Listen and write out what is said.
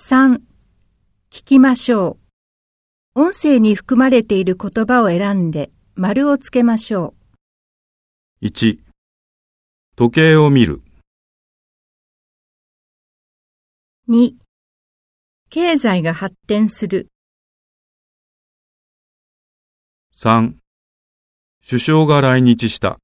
3. 聞きましょう。音声に含まれている言葉を選んで丸をつけましょう1、時計を見る。2. 経済が発展する。3、首相が来日した。